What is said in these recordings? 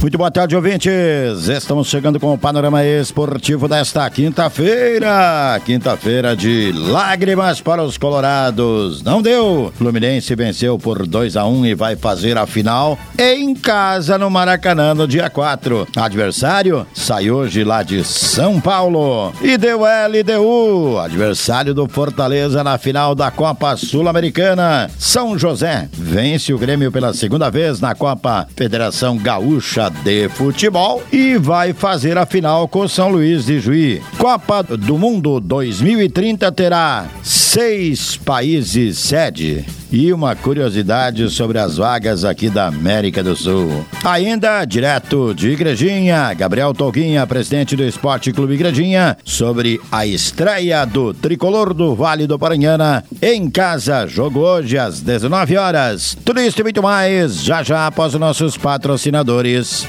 Muito boa tarde, ouvintes. Estamos chegando com o panorama esportivo desta quinta-feira. Quinta-feira de lágrimas para os colorados. Não deu. Fluminense venceu por 2 a 1 e vai fazer a final em casa no Maracanã no dia 4. Adversário sai hoje lá de São Paulo. E deu LDU, adversário do Fortaleza na final da Copa Sul-Americana. São José vence o Grêmio pela segunda vez na Copa Federação Gaúcha de Futebol e vai fazer a final com São Luís de Juí. Copa do Mundo 2030 terá seis países sede. E uma curiosidade sobre as vagas aqui da América do Sul. Ainda direto de Igrejinha, Gabriel Tolguinha, presidente do Esporte Clube Igrejinha, sobre a estreia do tricolor do Vale do Paranhana em casa. Jogo hoje às 19 horas. Tudo isso e muito mais já já após os nossos patrocinadores.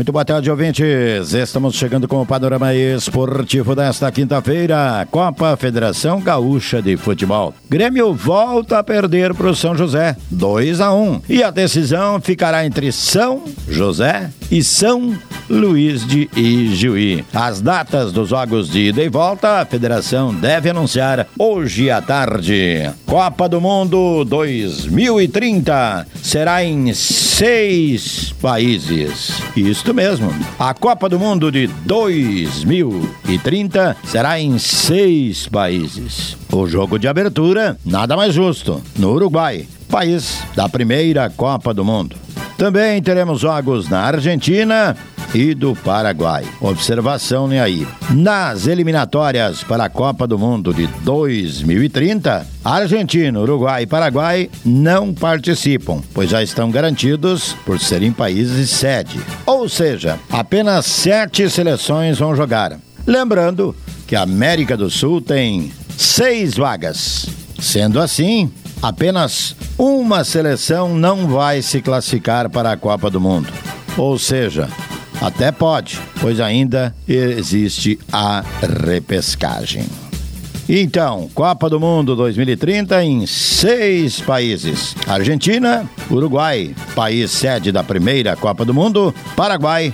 Muito boa tarde, ouvintes. Estamos chegando com o panorama esportivo desta quinta-feira. Copa Federação Gaúcha de Futebol. Grêmio volta a perder para o São José, 2 a 1 E a decisão ficará entre São José e São Luís de Ijuí. As datas dos jogos de ida e volta, a federação deve anunciar hoje à tarde. Copa do Mundo 2030 será em seis países. Isto mesmo. A Copa do Mundo de 2030 será em seis países. O jogo de abertura, nada mais justo, no Uruguai, país da primeira Copa do Mundo. Também teremos jogos na Argentina e do Paraguai. Observação né aí. Nas eliminatórias para a Copa do Mundo de 2030, Argentina, Uruguai e Paraguai não participam, pois já estão garantidos por serem países sede. Ou seja, apenas sete seleções vão jogar. Lembrando que a América do Sul tem seis vagas. Sendo assim, apenas uma seleção não vai se classificar para a Copa do Mundo. Ou seja, até pode, pois ainda existe a repescagem. Então, Copa do Mundo 2030 em seis países: Argentina, Uruguai, país sede da primeira Copa do Mundo, Paraguai,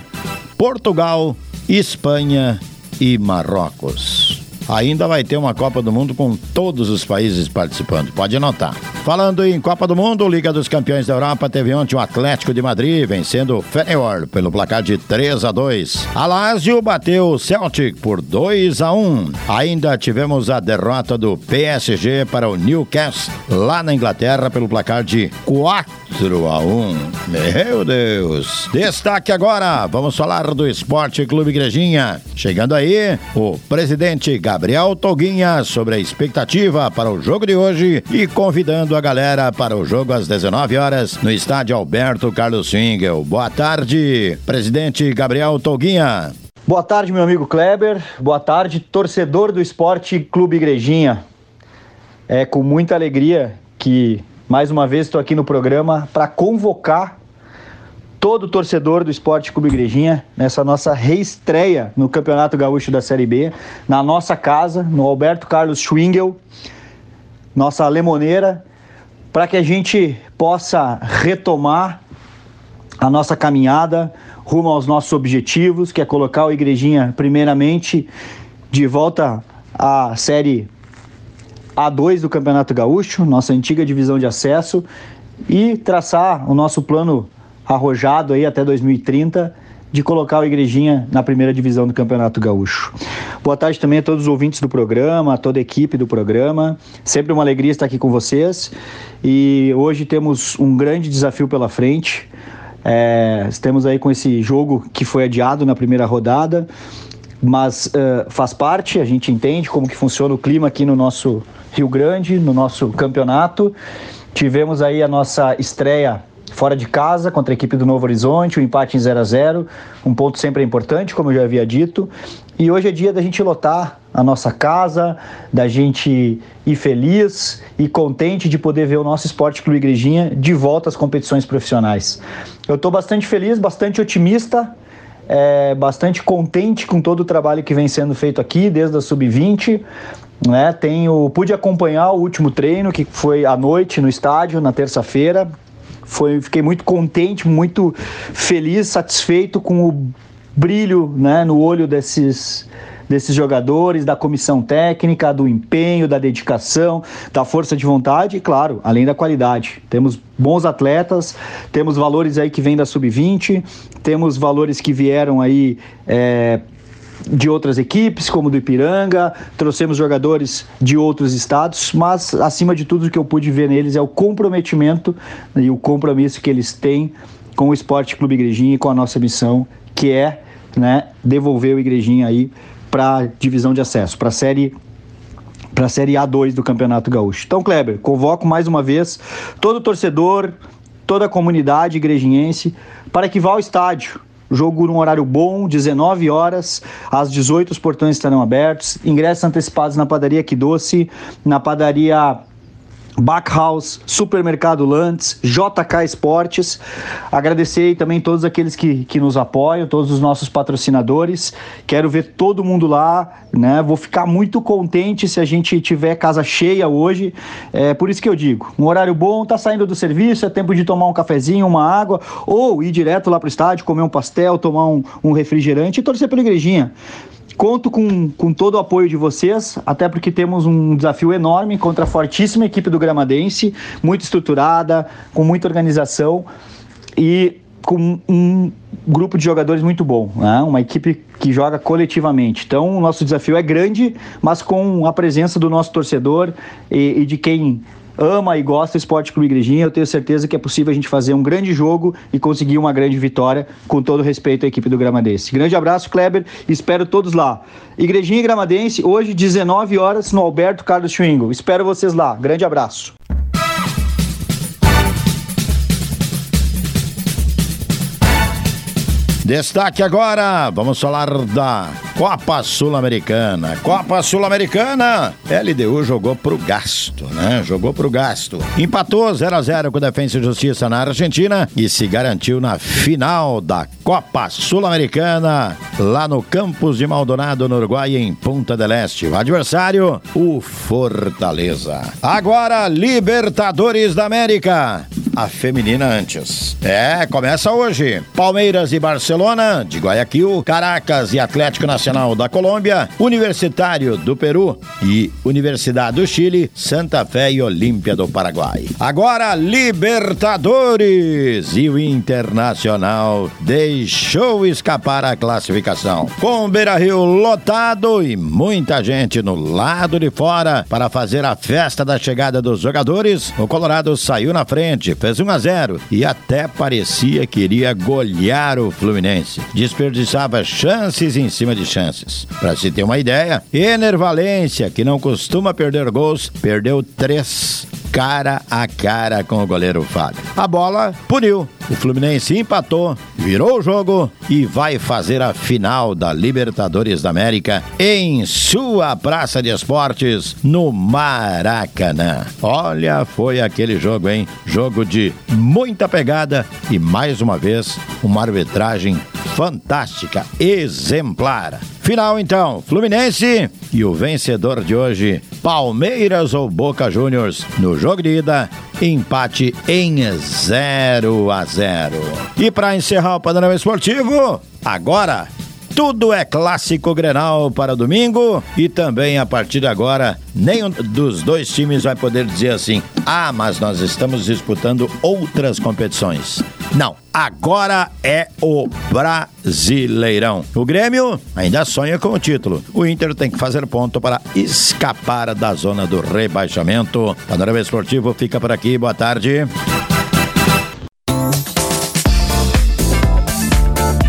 Portugal, Espanha e Marrocos ainda vai ter uma Copa do Mundo com todos os países participando. Pode anotar. Falando em Copa do Mundo, Liga dos Campeões da Europa teve ontem o Atlético de Madrid vencendo o Feyenoord pelo placar de 3 a 2. A Lazio bateu o Celtic por 2 a 1. Ainda tivemos a derrota do PSG para o Newcastle lá na Inglaterra pelo placar de 4 a 1. Meu Deus. Destaque agora, vamos falar do Esporte Clube Igrejinha. Chegando aí, o presidente Gabriel Toguinha sobre a expectativa para o jogo de hoje e convidando a galera para o jogo às 19 horas no estádio Alberto Carlos Swingel. Boa tarde, presidente Gabriel Toguinha. Boa tarde, meu amigo Kleber. Boa tarde, torcedor do Esporte Clube Igrejinha. É com muita alegria que mais uma vez estou aqui no programa para convocar todo torcedor do Esporte Clube Igrejinha nessa nossa reestreia no Campeonato Gaúcho da Série B, na nossa casa, no Alberto Carlos Schwingel, nossa lemoneira, para que a gente possa retomar a nossa caminhada rumo aos nossos objetivos, que é colocar o Igrejinha primeiramente de volta à série A2 do Campeonato Gaúcho, nossa antiga divisão de acesso, e traçar o nosso plano arrojado aí até 2030 de colocar o Igrejinha na primeira divisão do Campeonato Gaúcho. Boa tarde também a todos os ouvintes do programa, a toda a equipe do programa. Sempre uma alegria estar aqui com vocês. E hoje temos um grande desafio pela frente. É, estamos aí com esse jogo que foi adiado na primeira rodada, mas uh, faz parte, a gente entende como que funciona o clima aqui no nosso Rio Grande, no nosso campeonato. Tivemos aí a nossa estreia fora de casa contra a equipe do Novo Horizonte, o um empate em 0 a 0 um ponto sempre é importante, como eu já havia dito. E hoje é dia da gente lotar a nossa casa, da gente ir feliz e contente de poder ver o nosso Esporte Clube Igrejinha de volta às competições profissionais. Eu estou bastante feliz, bastante otimista, é, bastante contente com todo o trabalho que vem sendo feito aqui, desde a Sub-20. Né? Tenho, pude acompanhar o último treino, que foi à noite no estádio, na terça-feira. Foi, fiquei muito contente, muito feliz, satisfeito com o brilho né, no olho desses, desses jogadores, da comissão técnica, do empenho, da dedicação, da força de vontade e, claro, além da qualidade. Temos bons atletas, temos valores aí que vêm da sub-20, temos valores que vieram aí. É, de outras equipes, como do Ipiranga, trouxemos jogadores de outros estados, mas acima de tudo o que eu pude ver neles é o comprometimento e o compromisso que eles têm com o Esporte Clube Igrejinha e com a nossa missão, que é né, devolver o Igrejinha aí para a divisão de acesso, para a série para a Série A2 do Campeonato Gaúcho. Então, Kleber, convoco mais uma vez todo torcedor, toda a comunidade igrejinhense para que vá ao estádio, Jogo num horário bom, 19 horas, às 18 os portões estarão abertos. Ingressos antecipados na padaria Que Doce, na padaria Backhouse, Supermercado Lantes, JK Esportes. Agradecer também todos aqueles que, que nos apoiam, todos os nossos patrocinadores. Quero ver todo mundo lá, né? Vou ficar muito contente se a gente tiver casa cheia hoje. É por isso que eu digo, um horário bom, tá saindo do serviço, é tempo de tomar um cafezinho, uma água, ou ir direto lá pro estádio, comer um pastel, tomar um, um refrigerante e torcer pela igrejinha. Conto com, com todo o apoio de vocês, até porque temos um desafio enorme contra a fortíssima equipe do Gramadense, muito estruturada, com muita organização e com um grupo de jogadores muito bom, né? uma equipe que joga coletivamente. Então, o nosso desafio é grande, mas com a presença do nosso torcedor e, e de quem ama e gosta do Esporte Clube Igrejinha, eu tenho certeza que é possível a gente fazer um grande jogo e conseguir uma grande vitória, com todo respeito à equipe do Gramadense. Grande abraço, Kleber, espero todos lá. Igrejinha e Gramadense, hoje, 19 horas, no Alberto Carlos Schwingo. Espero vocês lá. Grande abraço. Destaque agora, vamos falar da Copa Sul-Americana. Copa Sul-Americana, LDU jogou pro gasto, né? Jogou pro gasto. Empatou 0 a 0 com Defensa e Justiça na Argentina e se garantiu na final da Copa Sul-Americana, lá no campus de Maldonado, no Uruguai, em Punta del Este. O adversário, o Fortaleza. Agora, Libertadores da América. A feminina antes. É, começa hoje. Palmeiras e Barcelona, de Guayaquil, Caracas e Atlético Nacional da Colômbia, Universitário do Peru e Universidade do Chile, Santa Fé e Olímpia do Paraguai. Agora, Libertadores e o Internacional deixou escapar a classificação. Com Beira Rio lotado e muita gente no lado de fora para fazer a festa da chegada dos jogadores, o Colorado saiu na frente, 1 a 0 e até parecia que iria golear o Fluminense. Desperdiçava chances em cima de chances. Para se ter uma ideia, Ener Valência, que não costuma perder gols, perdeu três cara a cara com o goleiro Fábio. A bola puniu. O Fluminense empatou, virou o jogo e vai fazer a final da Libertadores da América em sua praça de esportes no Maracanã. Olha, foi aquele jogo, hein? Jogo de muita pegada e mais uma vez uma arbitragem fantástica, exemplar. Final então, Fluminense e o vencedor de hoje, Palmeiras ou Boca Juniors, no jogo de ida, empate em 0 a 0. E para encerrar o panorama esportivo, agora Tudo é clássico Grenal para domingo e também a partir de agora nenhum dos dois times vai poder dizer assim: "Ah, mas nós estamos disputando outras competições". Não, agora é o Brasileirão. O Grêmio ainda sonha com o título. O Inter tem que fazer ponto para escapar da zona do rebaixamento. Panorama Esportivo fica por aqui. Boa tarde.